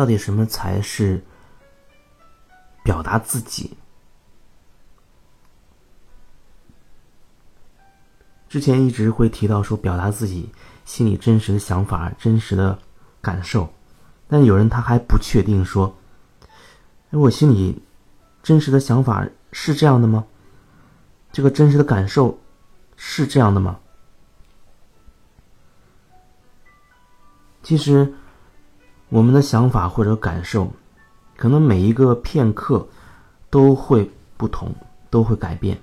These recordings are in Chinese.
到底什么才是表达自己？之前一直会提到说，表达自己心里真实的想法、真实的感受，但有人他还不确定说，哎我心里真实的想法是这样的吗？这个真实的感受是这样的吗？其实，我们的想法或者感受，可能每一个片刻都会不同，都会改变。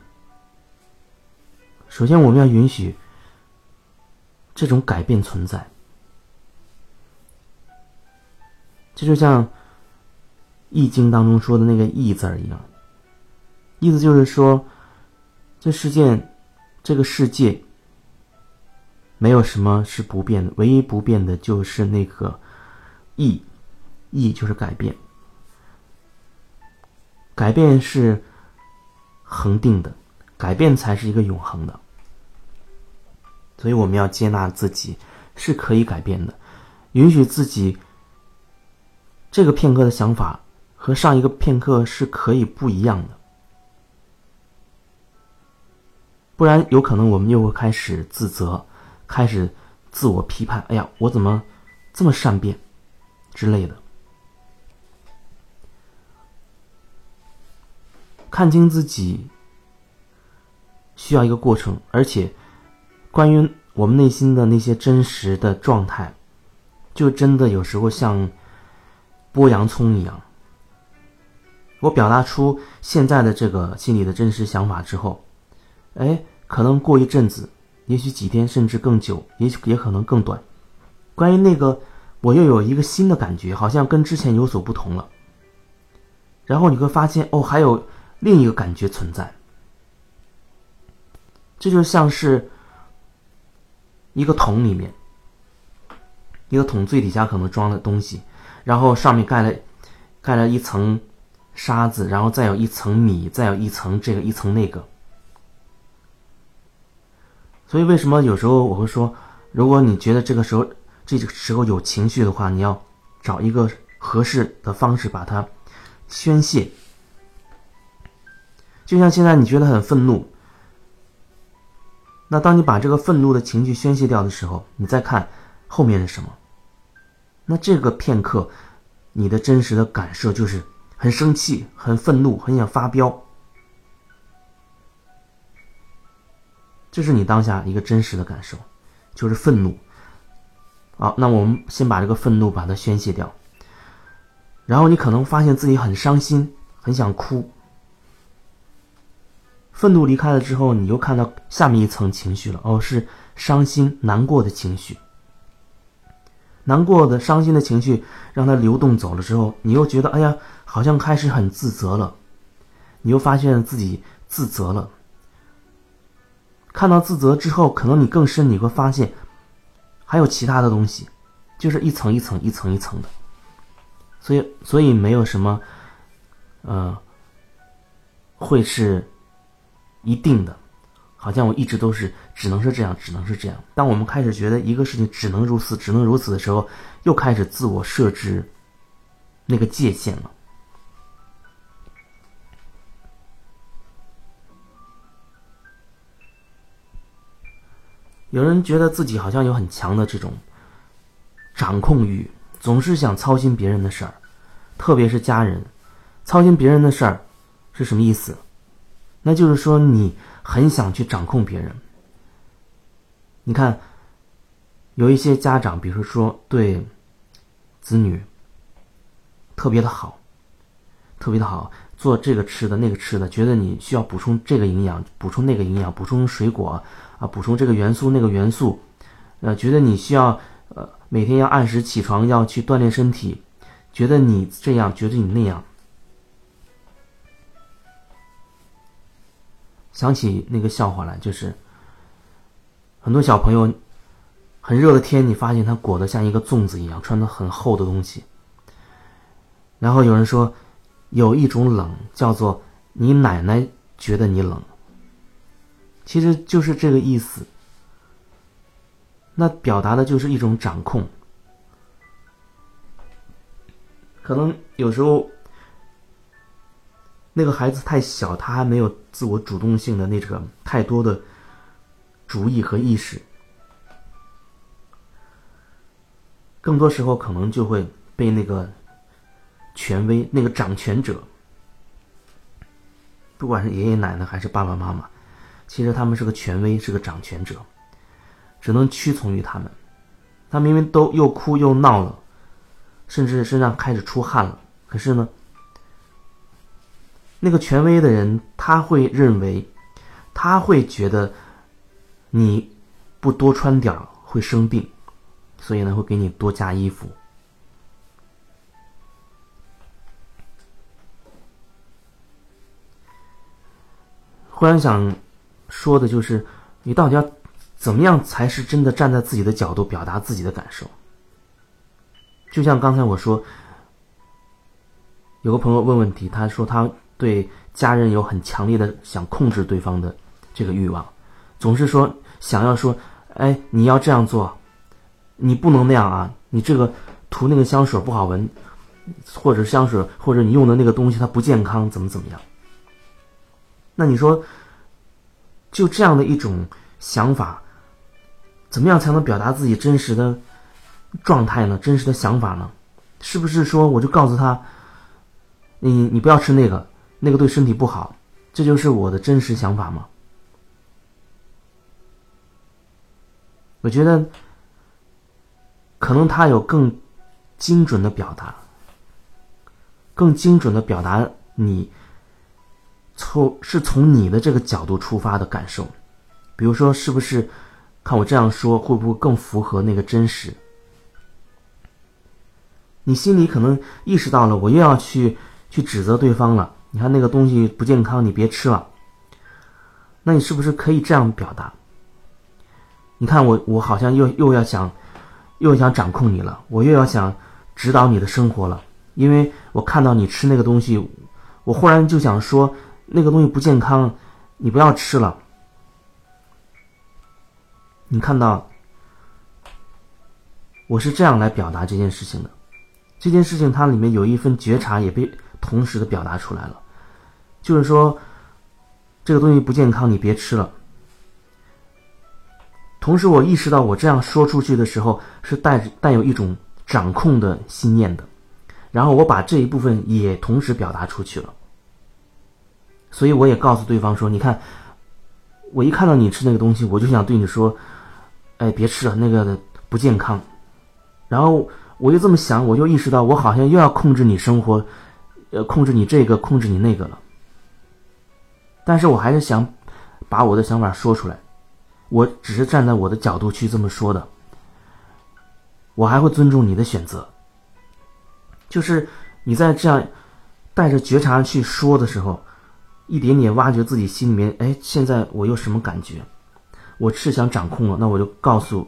首先，我们要允许这种改变存在。这就像《易经》当中说的那个“易”字儿一样，意思就是说，这世界，这个世界，没有什么是不变的，唯一不变的就是那个“易”，“易”就是改变，改变是恒定的。改变才是一个永恒的，所以我们要接纳自己是可以改变的，允许自己这个片刻的想法和上一个片刻是可以不一样的，不然有可能我们又会开始自责，开始自我批判。哎呀，我怎么这么善变之类的？看清自己。需要一个过程，而且，关于我们内心的那些真实的状态，就真的有时候像剥洋葱一样。我表达出现在的这个心里的真实想法之后，哎，可能过一阵子，也许几天，甚至更久，也许也可能更短。关于那个，我又有一个新的感觉，好像跟之前有所不同了。然后你会发现，哦，还有另一个感觉存在。这就像是一个桶里面，一个桶最底下可能装的东西，然后上面盖了盖了一层沙子，然后再有一层米，再有一层这个一层那个。所以为什么有时候我会说，如果你觉得这个时候这个时候有情绪的话，你要找一个合适的方式把它宣泄。就像现在你觉得很愤怒。那当你把这个愤怒的情绪宣泄掉的时候，你再看后面是什么？那这个片刻，你的真实的感受就是很生气、很愤怒、很想发飙，这是你当下一个真实的感受，就是愤怒。好，那我们先把这个愤怒把它宣泄掉，然后你可能发现自己很伤心，很想哭。愤怒离开了之后，你又看到下面一层情绪了。哦，是伤心、难过的情绪。难过的、伤心的情绪让它流动走了之后，你又觉得，哎呀，好像开始很自责了。你又发现自己自责了。看到自责之后，可能你更深，你会发现还有其他的东西，就是一层一层、一层一层的。所以，所以没有什么，呃，会是。一定的，好像我一直都是只能是这样，只能是这样。当我们开始觉得一个事情只能如此，只能如此的时候，又开始自我设置那个界限了。有人觉得自己好像有很强的这种掌控欲，总是想操心别人的事儿，特别是家人，操心别人的事儿是什么意思？那就是说，你很想去掌控别人。你看，有一些家长，比如说对子女特别的好，特别的好，做这个吃的那个吃的，觉得你需要补充这个营养，补充那个营养，补充水果啊，补充这个元素那个元素，呃，觉得你需要呃每天要按时起床，要去锻炼身体，觉得你这样，觉得你那样。想起那个笑话来，就是很多小朋友很热的天，你发现他裹得像一个粽子一样，穿的很厚的东西。然后有人说，有一种冷叫做你奶奶觉得你冷，其实就是这个意思。那表达的就是一种掌控。可能有时候那个孩子太小，他还没有自我主动性的那个太多的主意和意识，更多时候可能就会被那个权威、那个掌权者，不管是爷爷奶奶还是爸爸妈妈，其实他们是个权威，是个掌权者，只能屈从于他们。他明明都又哭又闹了，甚至身上开始出汗了，可是呢，那个权威的人他会认为，他会觉得你不多穿点会生病，所以呢会给你多加衣服。忽然想说的就是，你到底要。怎么样才是真的站在自己的角度表达自己的感受？就像刚才我说，有个朋友问问题，他说他对家人有很强烈的想控制对方的这个欲望，总是说想要说，哎，你要这样做，你不能那样啊，你这个涂那个香水不好闻，或者香水或者你用的那个东西它不健康，怎么怎么样？那你说，就这样的一种想法。怎么样才能表达自己真实的状态呢？真实的想法呢？是不是说我就告诉他，你你不要吃那个，那个对身体不好，这就是我的真实想法吗？我觉得可能他有更精准的表达，更精准的表达你从是从你的这个角度出发的感受，比如说是不是？看我这样说会不会更符合那个真实？你心里可能意识到了，我又要去去指责对方了。你看那个东西不健康，你别吃了。那你是不是可以这样表达？你看我我好像又又要想又想掌控你了，我又要想指导你的生活了，因为我看到你吃那个东西，我忽然就想说那个东西不健康，你不要吃了。你看到，我是这样来表达这件事情的。这件事情它里面有一份觉察，也被同时的表达出来了。就是说，这个东西不健康，你别吃了。同时，我意识到我这样说出去的时候是带着带有一种掌控的信念的，然后我把这一部分也同时表达出去了。所以，我也告诉对方说：“你看，我一看到你吃那个东西，我就想对你说。”哎，别吃了，那个不健康。然后我就这么想，我就意识到，我好像又要控制你生活，呃，控制你这个，控制你那个了。但是我还是想把我的想法说出来，我只是站在我的角度去这么说的。我还会尊重你的选择。就是你在这样带着觉察去说的时候，一点点挖掘自己心里面，哎，现在我有什么感觉？我是想掌控了，那我就告诉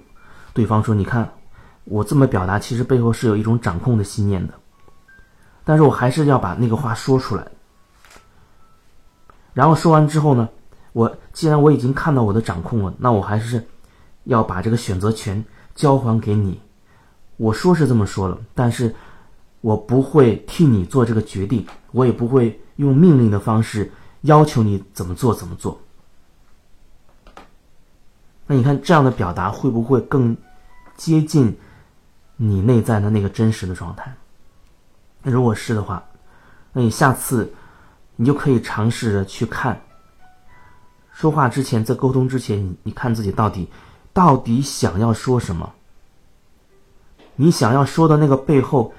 对方说：“你看，我这么表达，其实背后是有一种掌控的信念的。但是我还是要把那个话说出来。然后说完之后呢，我既然我已经看到我的掌控了，那我还是要把这个选择权交还给你。我说是这么说了，但是我不会替你做这个决定，我也不会用命令的方式要求你怎么做怎么做。”那你看这样的表达会不会更接近你内在的那个真实的状态？那如果是的话，那你下次你就可以尝试着去看，说话之前，在沟通之前，你你看自己到底到底想要说什么？你想要说的那个背后，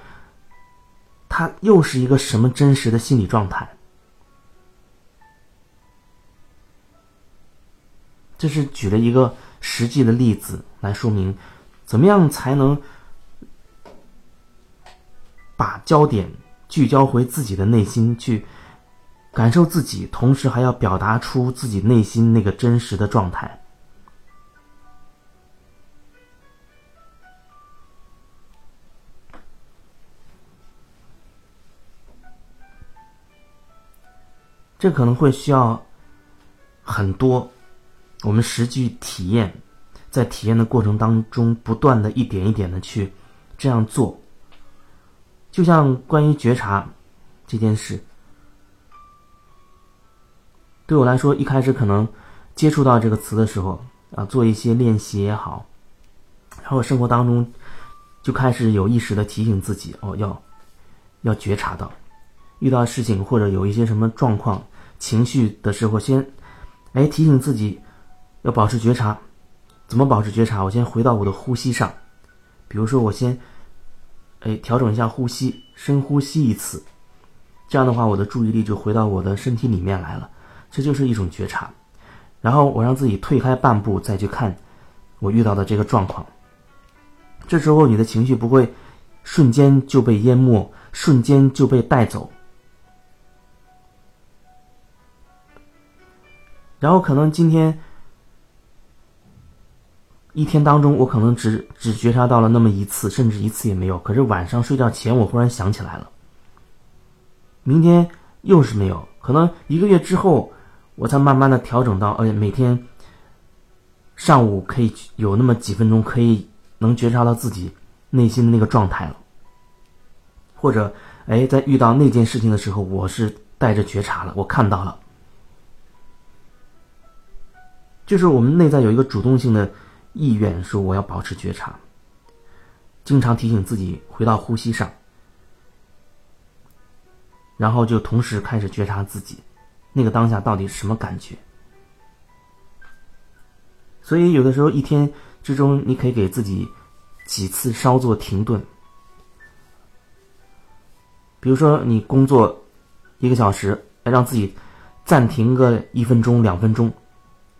它又是一个什么真实的心理状态？这是举了一个实际的例子来说明，怎么样才能把焦点聚焦回自己的内心，去感受自己，同时还要表达出自己内心那个真实的状态。这可能会需要很多。我们实际体验，在体验的过程当中，不断的一点一点的去这样做，就像关于觉察这件事，对我来说，一开始可能接触到这个词的时候啊，做一些练习也好，然后生活当中就开始有意识的提醒自己哦，要要觉察到。遇到事情或者有一些什么状况、情绪的时候，先哎提醒自己要保持觉察。怎么保持觉察？我先回到我的呼吸上，比如说我先。哎，调整一下呼吸，深呼吸一次，这样的话，我的注意力就回到我的身体里面来了，这就是一种觉察。然后我让自己退开半步，再去看我遇到的这个状况。这时候你的情绪不会瞬间就被淹没，瞬间就被带走。然后可能今天。一天当中，我可能只只觉察到了那么一次，甚至一次也没有。可是晚上睡觉前，我忽然想起来了。明天又是没有，可能一个月之后，我才慢慢的调整到，哎，每天上午可以有那么几分钟，可以能觉察到自己内心的那个状态了。或者，哎，在遇到那件事情的时候，我是带着觉察了，我看到了，就是我们内在有一个主动性的。意愿说我要保持觉察，经常提醒自己回到呼吸上，然后就同时开始觉察自己那个当下到底是什么感觉。所以有的时候一天之中，你可以给自己几次稍作停顿，比如说你工作一个小时，让自己暂停个一分钟、两分钟，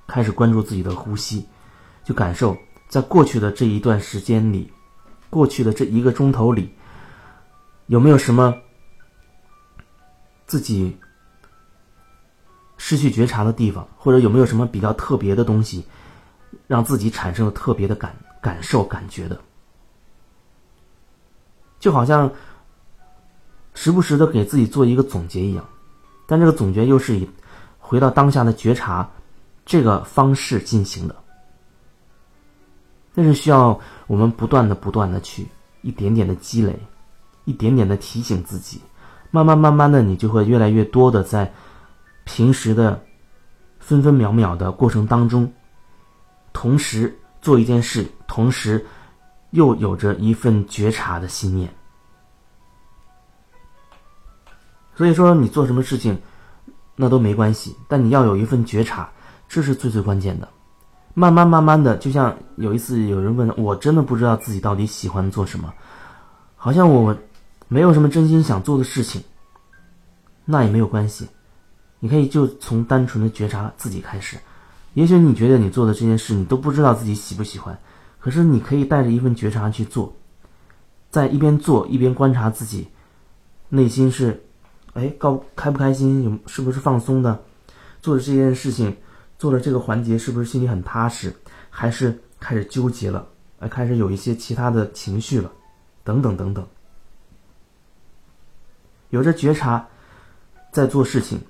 开始关注自己的呼吸。就感受，在过去的这一段时间里，过去的这一个钟头里，有没有什么自己失去觉察的地方，或者有没有什么比较特别的东西，让自己产生了特别的感感受、感觉的？就好像时不时的给自己做一个总结一样，但这个总结又是以回到当下的觉察这个方式进行的。那是需要我们不断的、不断的去一点点的积累，一点点的提醒自己，慢慢、慢慢的，你就会越来越多的在平时的分分秒秒的过程当中，同时做一件事，同时又有着一份觉察的信念。所以说，你做什么事情，那都没关系，但你要有一份觉察，这是最最关键的。慢慢慢慢的，就像有一次有人问我，真的不知道自己到底喜欢做什么，好像我没有什么真心想做的事情。那也没有关系，你可以就从单纯的觉察自己开始。也许你觉得你做的这件事，你都不知道自己喜不喜欢，可是你可以带着一份觉察去做，在一边做一边观察自己内心是，哎，高开不开心，有是不是放松的，做的这件事情。做了这个环节，是不是心里很踏实？还是开始纠结了？哎，开始有一些其他的情绪了，等等等等。有着觉察，在做事情，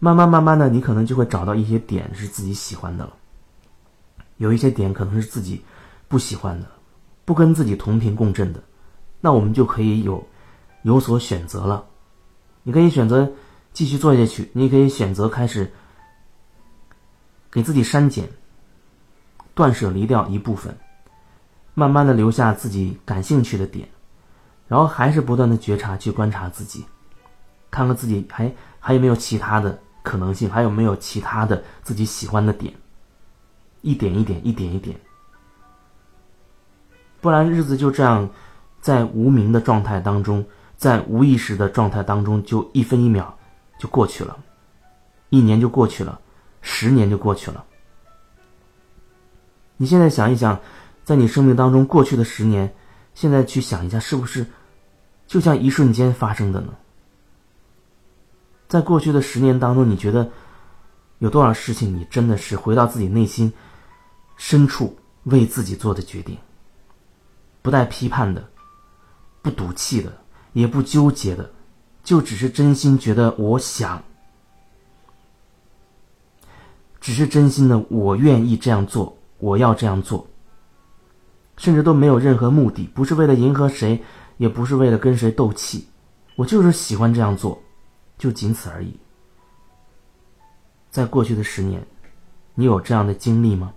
慢慢慢慢的，你可能就会找到一些点是自己喜欢的了。有一些点可能是自己不喜欢的，不跟自己同频共振的，那我们就可以有有所选择了。你可以选择继续做下去，你可以选择开始。给自己删减、断舍离掉一部分，慢慢的留下自己感兴趣的点，然后还是不断的觉察去观察自己，看看自己还还有没有其他的可能性，还有没有其他的自己喜欢的点，一点一点，一点一点，不然日子就这样在无名的状态当中，在无意识的状态当中，就一分一秒就过去了，一年就过去了。十年就过去了。你现在想一想，在你生命当中过去的十年，现在去想一下，是不是就像一瞬间发生的呢？在过去的十年当中，你觉得有多少事情，你真的是回到自己内心深处为自己做的决定，不带批判的，不赌气的，也不纠结的，就只是真心觉得我想。只是真心的，我愿意这样做，我要这样做，甚至都没有任何目的，不是为了迎合谁，也不是为了跟谁斗气，我就是喜欢这样做，就仅此而已。在过去的十年，你有这样的经历吗？